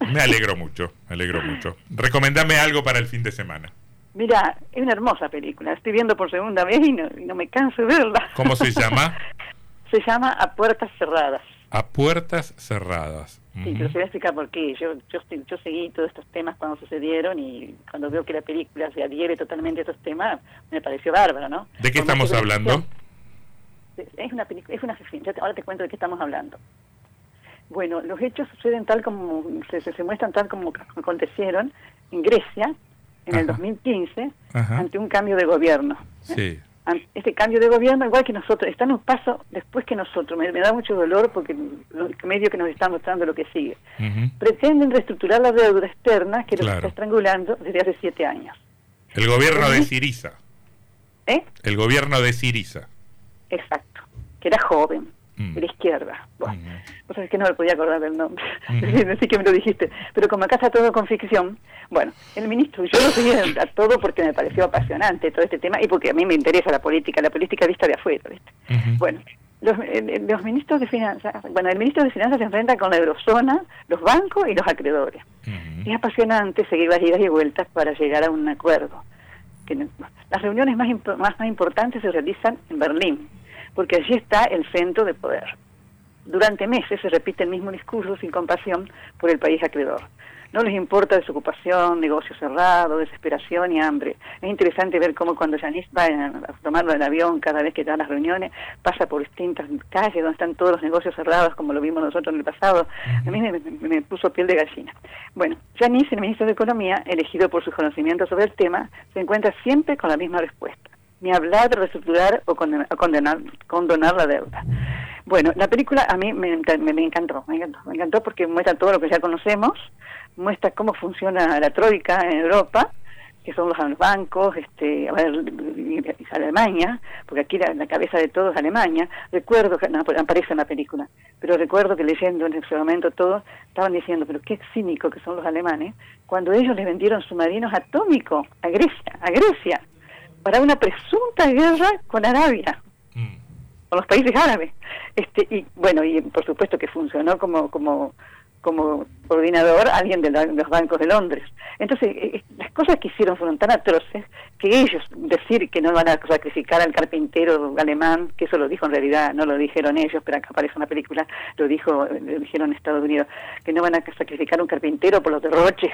Me alegro mucho, me alegro mucho. Recomendame algo para el fin de semana. Mira, es una hermosa película. Estoy viendo por segunda vez y no, me canso de verla. ¿Cómo se llama? se llama A Puertas Cerradas. A Puertas Cerradas. Sí, pero se voy a explicar por qué. Yo, yo, yo seguí todos estos temas cuando sucedieron y cuando veo que la película se adhiere totalmente a estos temas, me pareció bárbaro, ¿no? ¿De qué estamos hablando? Es una película, es una ahora te cuento de qué estamos hablando. Bueno, los hechos suceden tal como, se, se, muestran tal como acontecieron en Grecia en el 2015 ante un cambio de gobierno. Sí. Este cambio de gobierno, igual que nosotros, están un paso después que nosotros. Me, da mucho dolor porque el medio que nos está mostrando lo que sigue. Pretenden reestructurar la deuda externa que los está estrangulando desde hace siete años. El gobierno de Siriza. ¿Eh? El gobierno de Siriza. Exacto, que era joven. De la izquierda. Bueno, uh que no me podía acordar del nombre, así que me lo dijiste. Pero como acá está todo con ficción, bueno, el ministro, yo lo seguí a todo porque me pareció apasionante todo este tema y porque a mí me interesa la política, la política vista de afuera, ¿viste? Bueno, los, los, ministros de finanzas, bueno, el ministro de finanzas se enfrenta con la eurozona, los bancos y los acreedores. Es apasionante seguir las idas y vueltas para llegar a un acuerdo. Las reuniones más, más, más importantes se realizan en Berlín, porque allí está el centro de poder. Durante meses se repite el mismo discurso sin compasión por el país acreedor. No les importa desocupación, negocio cerrado, desesperación y hambre. Es interesante ver cómo cuando Yanis va a tomarlo en avión cada vez que da las reuniones, pasa por distintas calles donde están todos los negocios cerrados, como lo vimos nosotros en el pasado. A mí me, puso piel de gallina. Bueno, Yanis, el ministro de Economía, elegido por sus conocimientos sobre el tema, se encuentra siempre con la misma respuesta ni hablar de reestructurar o condenar, condenar, condonar la deuda. Bueno, la película a mí me, me, encantó, me encantó, me encantó porque muestra todo lo que ya conocemos, muestra cómo funciona la troika en Europa, que son los bancos, este, a ver, Alemania, porque aquí la, cabeza de todo es Alemania. Recuerdo que no, aparece en la película, pero recuerdo que leyendo en ese momento todo, estaban diciendo, pero qué cínico que son los alemanes, cuando ellos les vendieron submarinos atómicos a Grecia, a Grecia para una presunta guerra con Arabia, mm. con los países árabes. Este, y bueno, y por supuesto que funcionó como, como, como coordinador alguien de, los bancos de Londres. Entonces, eh, eh, las cosas que hicieron fueron tan atroces que ellos decir que no van a sacrificar al carpintero alemán, que eso lo dijo en realidad, no lo dijeron ellos, pero acá aparece una película, lo dijo, lo dijeron en Estados Unidos, que no van a sacrificar un carpintero por los derroches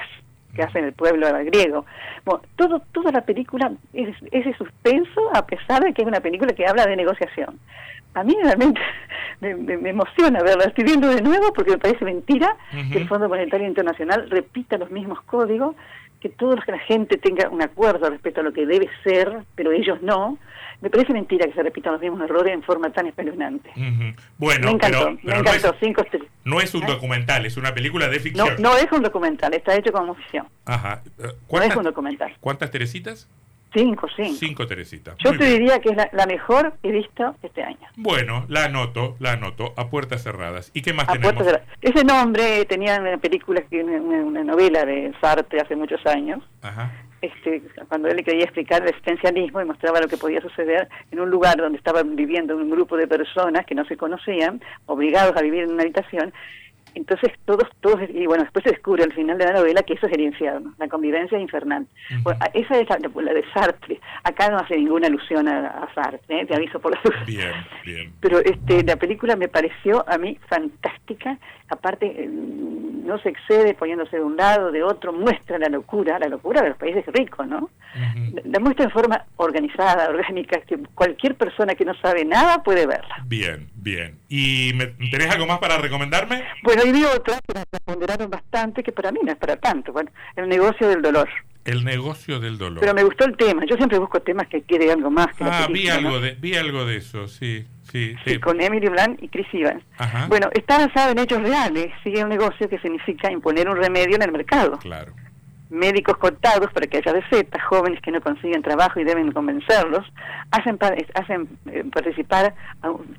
que hacen el pueblo griego. Bueno, todo, toda la película es ese suspenso, a pesar de que es una película que habla de negociación. A mí realmente me, emociona verla. Estoy viendo de nuevo porque me parece mentira que el Fondo Monetario Internacional repita los mismos códigos, que toda la gente tenga un acuerdo respecto a lo que debe ser, pero ellos no me parece mentira que se repitan los mismos errores en forma tan espeluznante. Bueno, me encantó, pero, no, es, cinco no es un ¿Eh? documental, es una película de ficción. No, no es un documental, está hecho como ficción. Ajá. No es un documental. ¿Cuántas Teresitas? Cinco, cinco. Cinco Teresitas. Yo te diría que es la, mejor que he visto este año. Bueno, la anoto, la anoto, a puertas cerradas. ¿Y qué más tenemos? Ese nombre tenía una película, una, una novela de Sartre hace muchos años. Ajá este, cuando él le quería explicar el existencialismo y mostraba lo que podía suceder en un lugar donde estaban viviendo un grupo de personas que no se conocían, obligados a vivir en una habitación, entonces todos, todos, y bueno, después se descubre al final de la novela que eso es el infierno, la convivencia infernal. esa es la, de Sartre. Acá no hace ninguna alusión a, Sartre, ¿eh? te aviso por la duda. Bien, bien. Pero este, la película me pareció a mí fantástica, aparte eh, no se excede poniéndose de un lado, de otro, muestra la locura, la locura de los países ricos, ¿no? la, muestra de forma organizada, orgánica, que cualquier persona que no sabe nada puede verla. Bien, bien. ¿Y me, tenés algo más para recomendarme? Bueno, y vi otra que me ponderaron bastante, que para mí no es para tanto, bueno, el negocio del dolor. El negocio del dolor. Pero me gustó el tema. Yo siempre busco temas que quiere algo más. Que ah, vi algo de vi algo de eso, sí, sí, sí. con Emily Blunt y Chris Evans. Bueno, está basado en hechos reales. Sigue un negocio que significa imponer un remedio en el mercado. Claro. médicos cortados para que haya recetas, jóvenes que no consiguen trabajo y deben convencerlos, hacen, hacen eh, participar,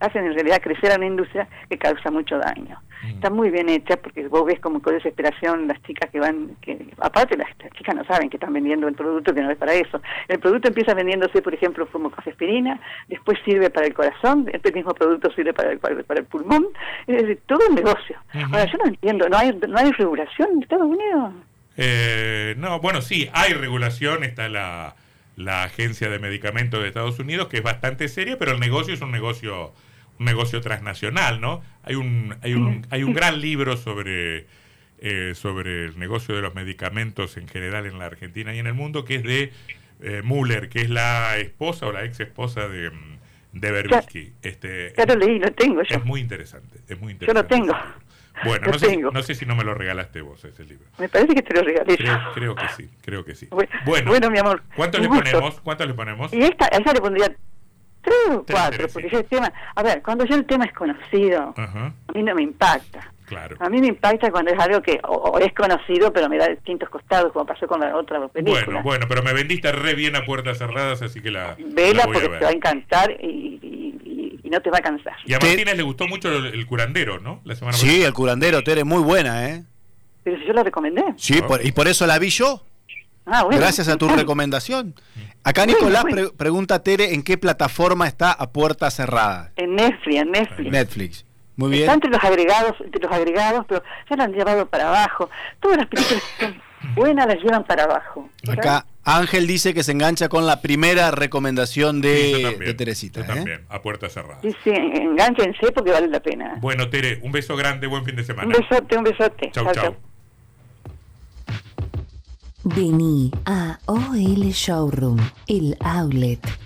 hacen en realidad crecer a una industria que causa mucho daño. Mm. Está muy bien hecha porque vos ves como con desesperación las chicas que van, que aparte las, chicas no saben que están vendiendo el producto que no es para eso. El producto empieza vendiéndose, por ejemplo, como aspirina, después sirve para el corazón, este mismo producto sirve para el, para el pulmón, es decir, todo un negocio. Ahora, yo no entiendo, ¿no hay, no hay regulación en Estados Unidos? Eh, no, bueno, sí, hay regulación, está la, la Agencia de Medicamentos de Estados Unidos, que es bastante seria, pero el negocio es un negocio un negocio transnacional, ¿no? Hay un, hay un, hay un gran libro sobre, eh, sobre el negocio de los medicamentos en general en la Argentina y en el mundo, que es de eh, Müller, que es la esposa o la ex esposa de, de Berbisky. Este, ya lo leí, lo tengo yo. Es muy interesante, es muy interesante. Yo lo tengo. Bueno, no sé, no sé, si no me lo regalaste vos ese libro. Me parece que te lo regalé. Creo, que sí, creo que sí. Bueno, bueno, mi amor. ¿Cuánto le ponemos? ¿Cuánto le ponemos? Y esta, esta le pondría tres o cuatro, porque ya el tema, a ver, cuando ya el tema es conocido, a mí no me impacta. Claro. A mí me impacta cuando es algo que o, es conocido, pero me da distintos costados, como pasó con la otra película. Bueno, bueno, pero me vendiste re bien a puertas cerradas, así que la. Vela porque te va a encantar y, no te va a cansar. Y a Martínez le gustó mucho el, curandero, ¿no? La semana sí, el curandero, Tere, muy buena, ¿eh? Pero si yo la recomendé. Sí, y por eso la vi yo. Ah, bueno. Gracias a tu recomendación. Acá Nicolás pregunta Tere en qué plataforma está a puerta cerrada. En Netflix, en Netflix. Netflix. Muy bien. Está entre los agregados, entre los agregados, pero ya la han llevado para abajo. Todas las películas que son buenas las llevan para abajo. Acá Ángel dice que se engancha con la primera recomendación de, Teresita. ¿eh? también, a puerta cerrada. Sí, sí, enganchense porque vale la pena. Bueno, Tere, un beso grande, buen fin de semana. Un besote, un besote. Chau, chau. Vení a OL Showroom, el outlet